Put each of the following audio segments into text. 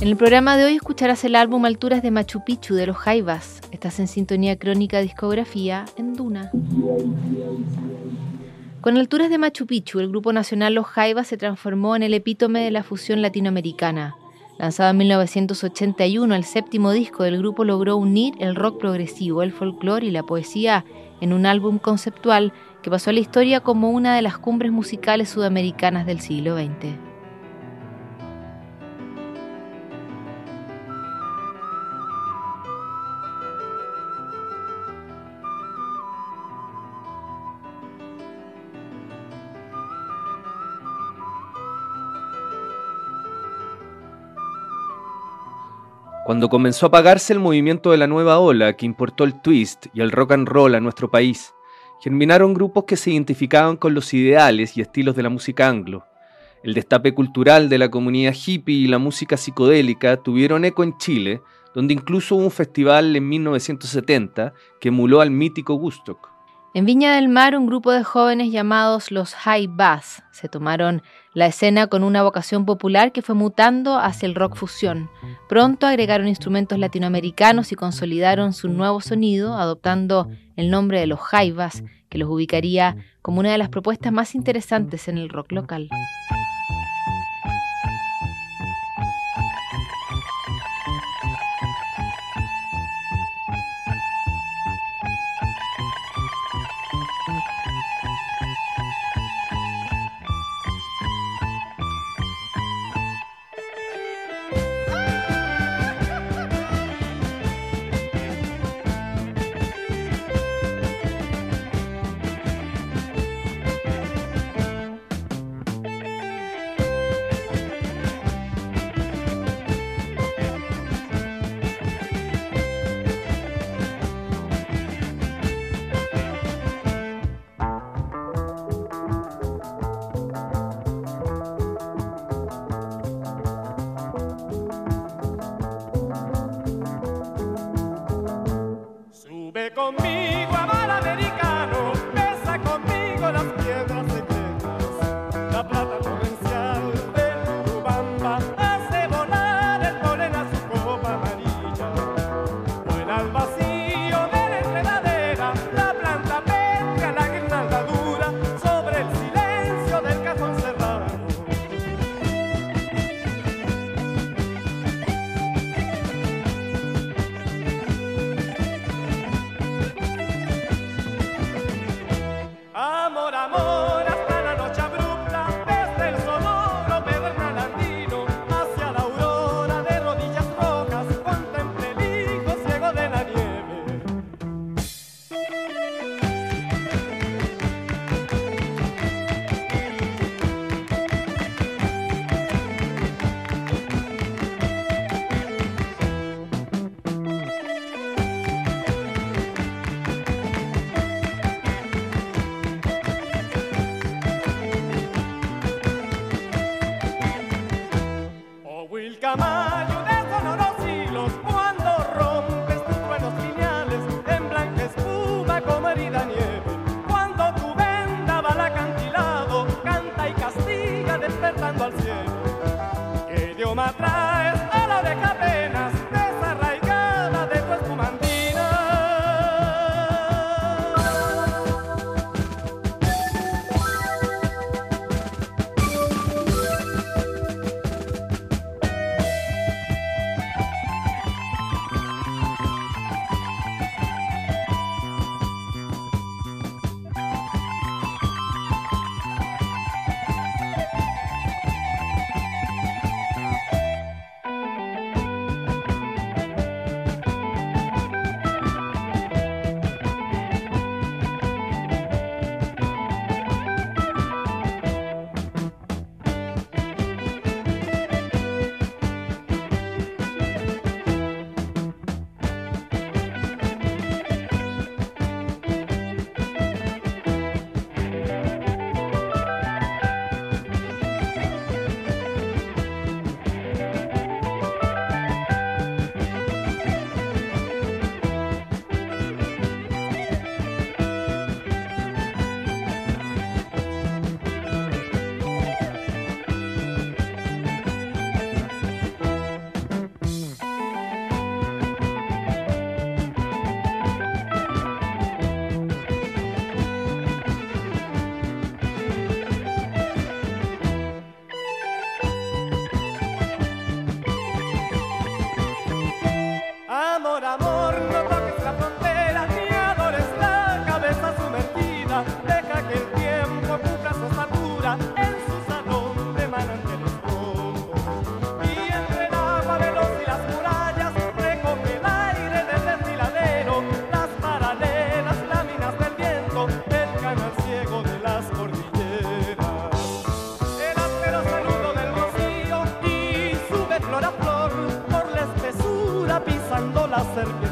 En el programa de hoy escucharás el álbum Alturas de Machu Picchu de los Jaivas. Estás en sintonía crónica discografía en Duna. Con Alturas de Machu Picchu, el grupo nacional Los Jaivas se transformó en el epítome de la fusión latinoamericana. Lanzado en 1981, el séptimo disco del grupo logró unir el rock progresivo, el folclore y la poesía en un álbum conceptual que pasó a la historia como una de las cumbres musicales sudamericanas del siglo XX. Cuando comenzó a apagarse el movimiento de la nueva ola que importó el twist y el rock and roll a nuestro país, germinaron grupos que se identificaban con los ideales y estilos de la música anglo. El destape cultural de la comunidad hippie y la música psicodélica tuvieron eco en Chile, donde incluso hubo un festival en 1970 que emuló al mítico Woodstock. En Viña del Mar, un grupo de jóvenes llamados los High Bass se tomaron la escena con una vocación popular que fue mutando hacia el rock fusión. Pronto agregaron instrumentos latinoamericanos y consolidaron su nuevo sonido, adoptando el nombre de los Bass, que los ubicaría como una de las propuestas más interesantes en el rock local. acerque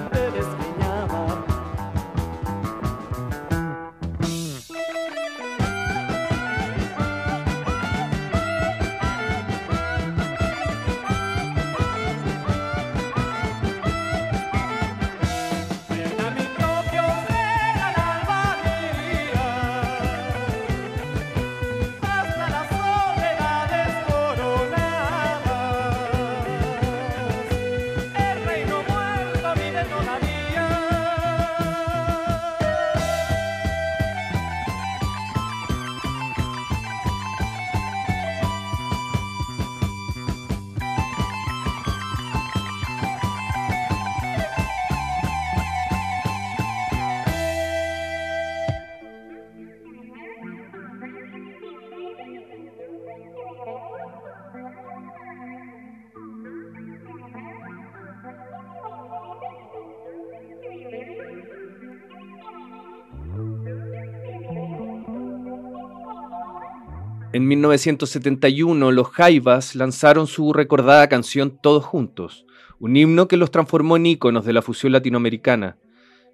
En 1971 los Jaivas lanzaron su recordada canción Todos Juntos, un himno que los transformó en íconos de la fusión latinoamericana.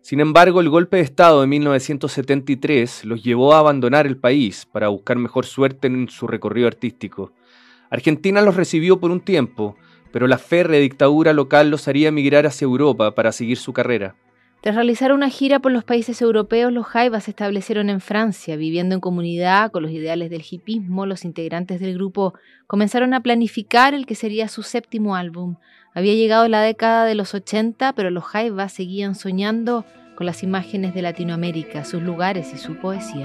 Sin embargo, el golpe de Estado de 1973 los llevó a abandonar el país para buscar mejor suerte en su recorrido artístico. Argentina los recibió por un tiempo, pero la férrea dictadura local los haría emigrar hacia Europa para seguir su carrera. Tras realizar una gira por los países europeos, los Jaivas se establecieron en Francia, viviendo en comunidad con los ideales del hipismo. Los integrantes del grupo comenzaron a planificar el que sería su séptimo álbum. Había llegado la década de los 80, pero los Jaivas seguían soñando con las imágenes de Latinoamérica, sus lugares y su poesía.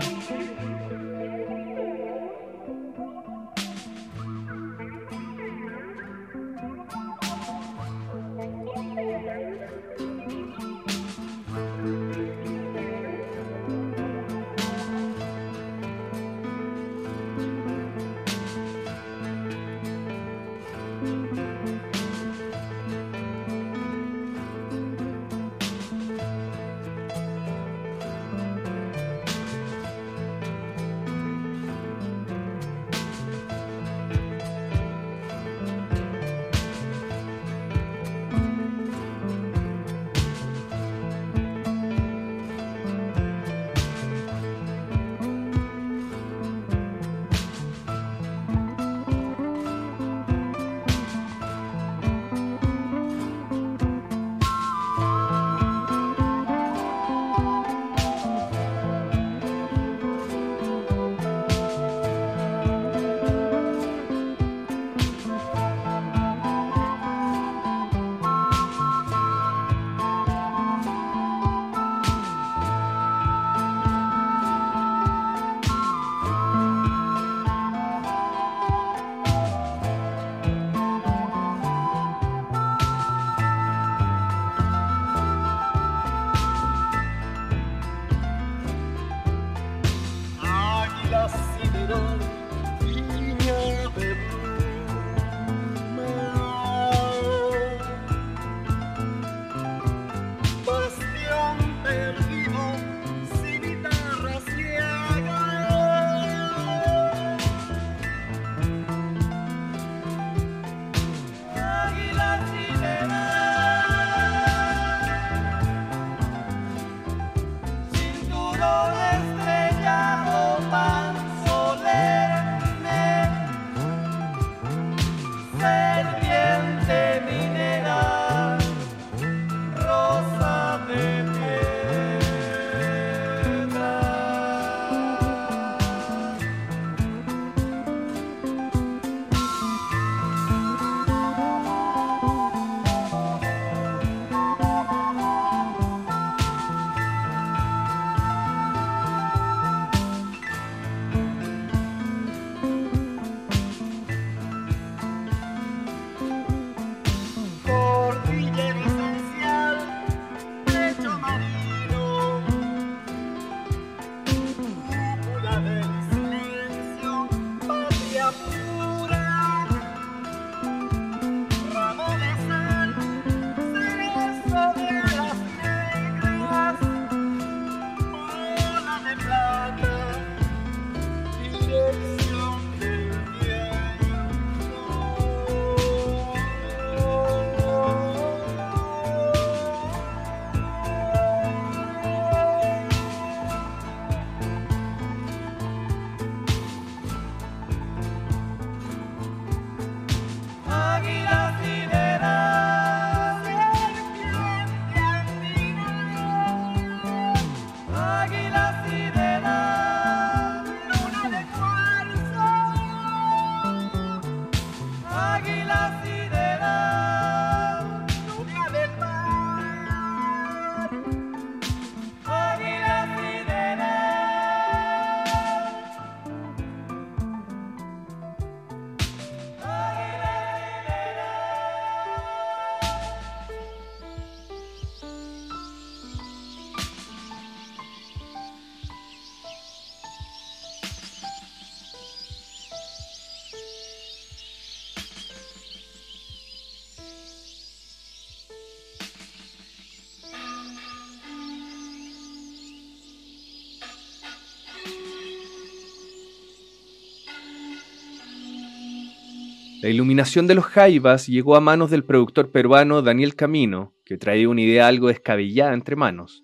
La iluminación de los jaivas llegó a manos del productor peruano Daniel Camino, que traía una idea algo descabellada entre manos.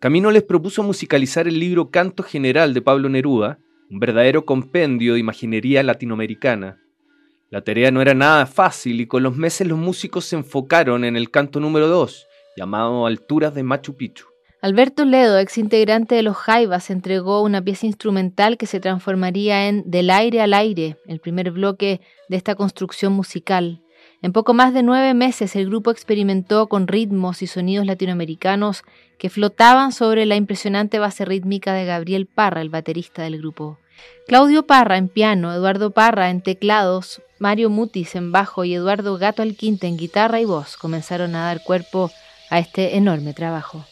Camino les propuso musicalizar el libro Canto General de Pablo Neruda, un verdadero compendio de imaginería latinoamericana. La tarea no era nada fácil y con los meses los músicos se enfocaron en el canto número 2, llamado Alturas de Machu Picchu. Alberto Ledo, ex integrante de los Jaivas, entregó una pieza instrumental que se transformaría en Del aire al aire, el primer bloque de esta construcción musical. En poco más de nueve meses el grupo experimentó con ritmos y sonidos latinoamericanos que flotaban sobre la impresionante base rítmica de Gabriel Parra, el baterista del grupo. Claudio Parra en piano, Eduardo Parra en teclados, Mario Mutis en bajo y Eduardo Gato Alquinte en guitarra y voz comenzaron a dar cuerpo a este enorme trabajo.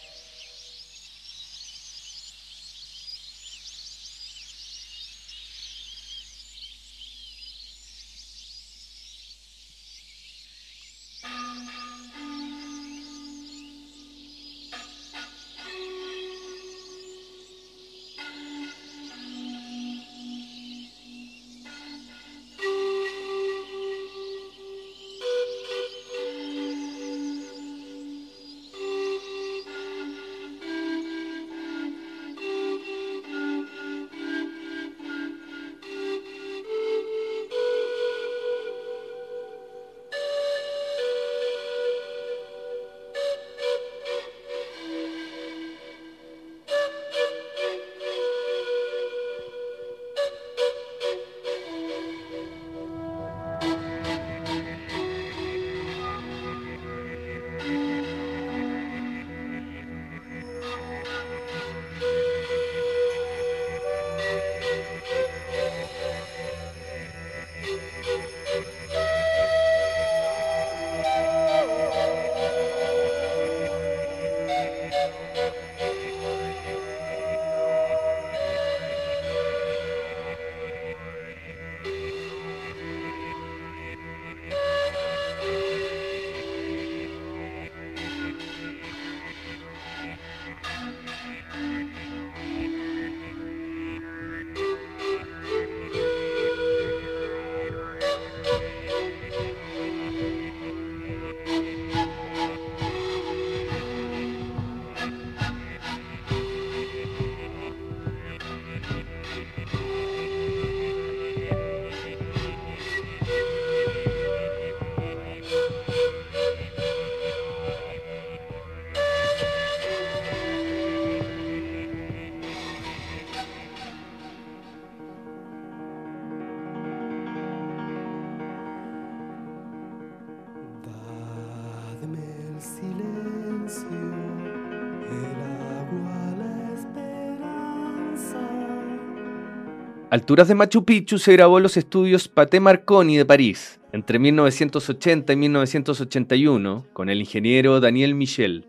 Alturas de Machu Picchu se grabó los estudios Paté Marconi de París entre 1980 y 1981 con el ingeniero Daniel Michel.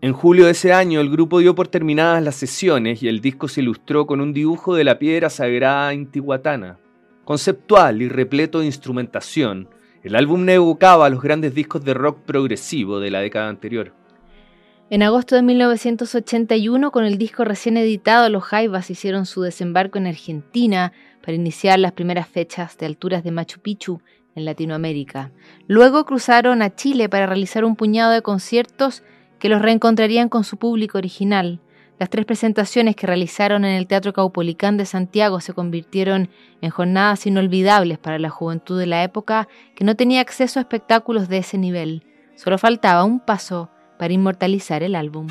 En julio de ese año el grupo dio por terminadas las sesiones y el disco se ilustró con un dibujo de la piedra sagrada intihuatana. Conceptual y repleto de instrumentación, el álbum evocaba los grandes discos de rock progresivo de la década anterior. En agosto de 1981, con el disco recién editado, los Jaivas hicieron su desembarco en Argentina para iniciar las primeras fechas de alturas de Machu Picchu en Latinoamérica. Luego cruzaron a Chile para realizar un puñado de conciertos que los reencontrarían con su público original. Las tres presentaciones que realizaron en el Teatro Caupolicán de Santiago se convirtieron en jornadas inolvidables para la juventud de la época que no tenía acceso a espectáculos de ese nivel. Solo faltaba un paso para inmortalizar el álbum.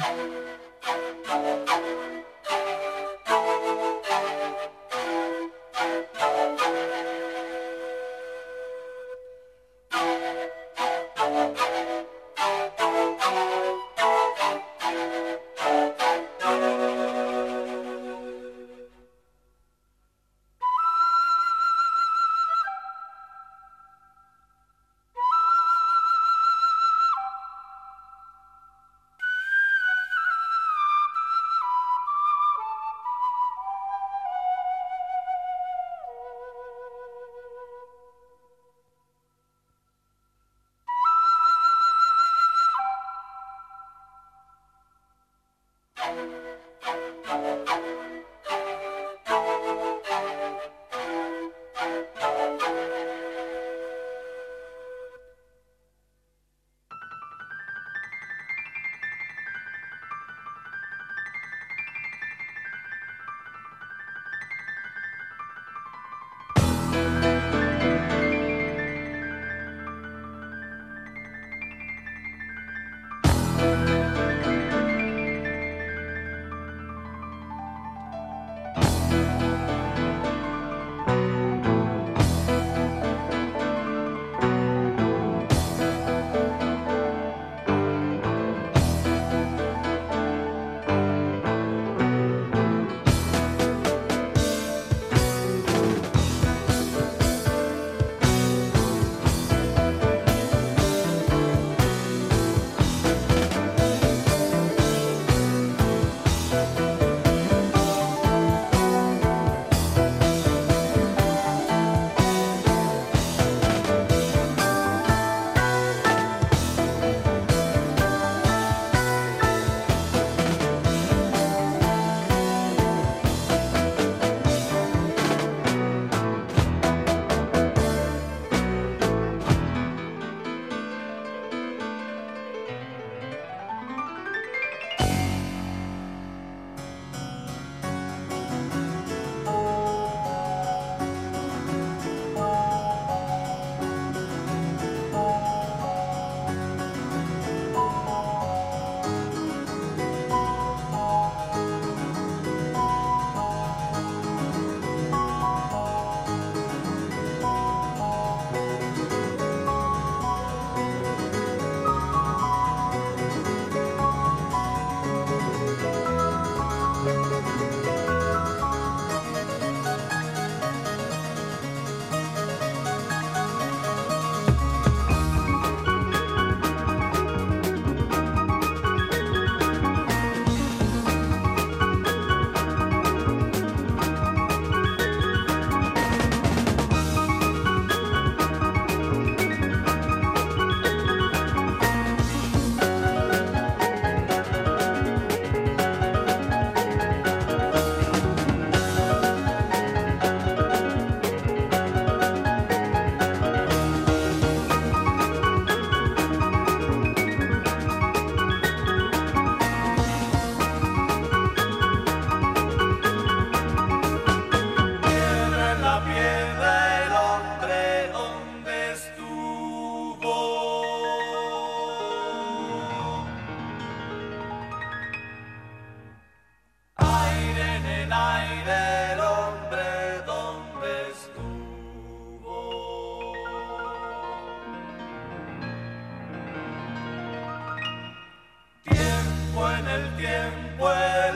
el tiempo. El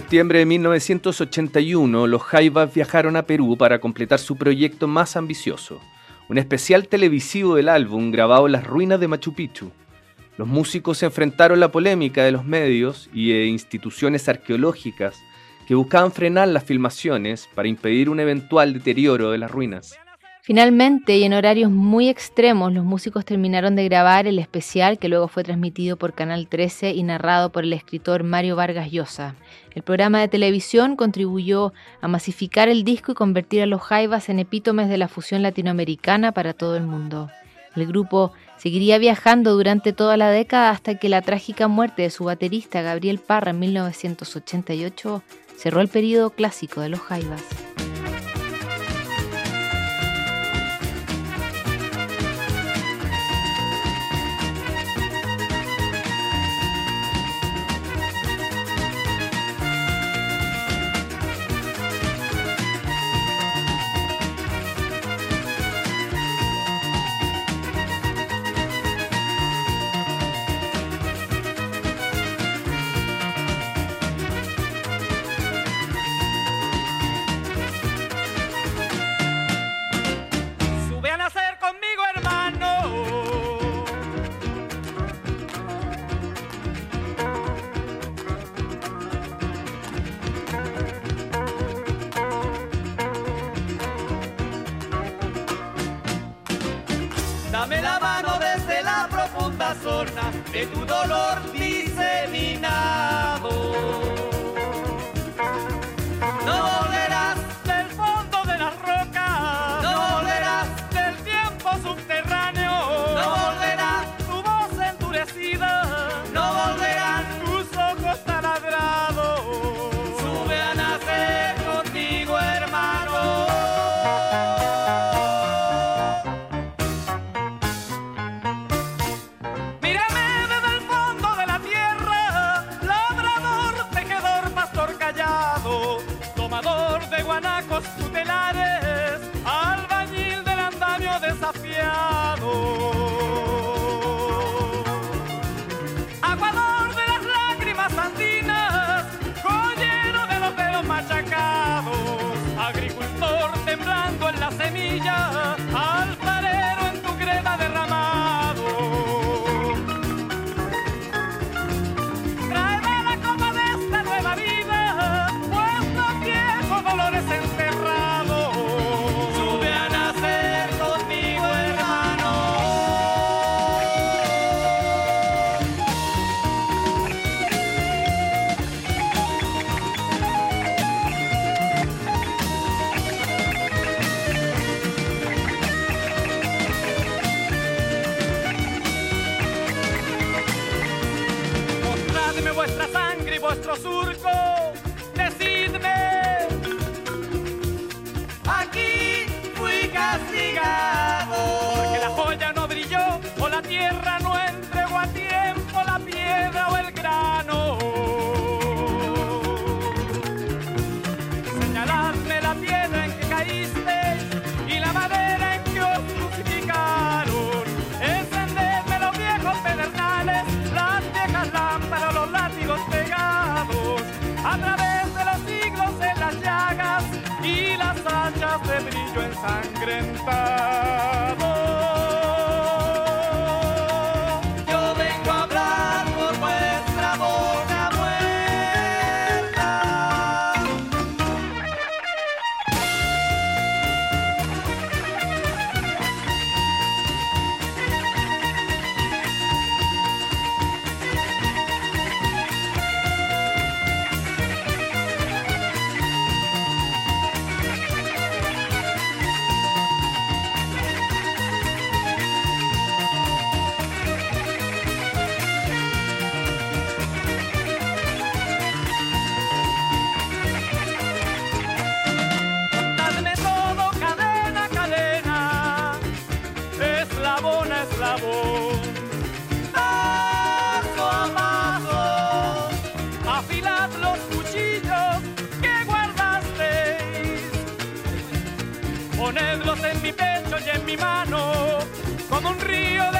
septiembre de 1981, los Jaivas viajaron a Perú para completar su proyecto más ambicioso, un especial televisivo del álbum grabado en las ruinas de Machu Picchu. Los músicos se enfrentaron la polémica de los medios y de instituciones arqueológicas que buscaban frenar las filmaciones para impedir un eventual deterioro de las ruinas. Finalmente, y en horarios muy extremos, los músicos terminaron de grabar el especial que luego fue transmitido por Canal 13 y narrado por el escritor Mario Vargas Llosa. El programa de televisión contribuyó a masificar el disco y convertir a los Jaivas en epítomes de la fusión latinoamericana para todo el mundo. El grupo seguiría viajando durante toda la década hasta que la trágica muerte de su baterista Gabriel Parra en 1988 cerró el periodo clásico de los Jaivas. De tu dolor diseminado. la piedra o el grano. Señalarme la piedra en que caíste y la madera en que os crucificaron. Encenderme los viejos pedernales, las viejas lámparas, los látigos pegados. A través de los siglos en las llagas y las hachas de brillo ensangrentadas. En mi pecho y en mi mano, como un río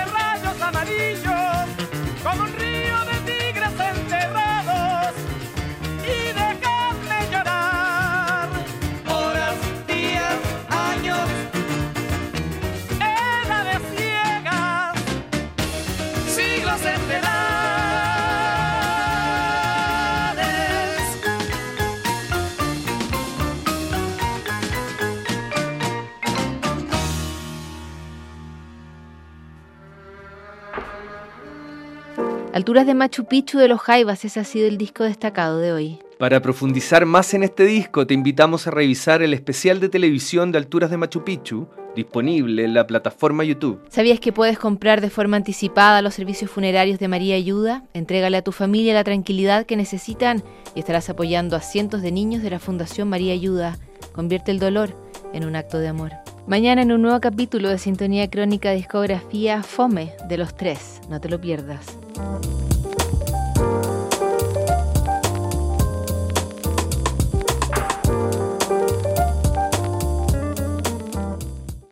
Alturas de Machu Picchu de los Jaivas, ese ha sido el disco destacado de hoy. Para profundizar más en este disco, te invitamos a revisar el especial de televisión de Alturas de Machu Picchu, disponible en la plataforma YouTube. ¿Sabías que puedes comprar de forma anticipada los servicios funerarios de María Ayuda? Entrégale a tu familia la tranquilidad que necesitan y estarás apoyando a cientos de niños de la Fundación María Ayuda. Convierte el dolor en un acto de amor. Mañana en un nuevo capítulo de Sintonía Crónica Discografía Fome de los Tres. No te lo pierdas.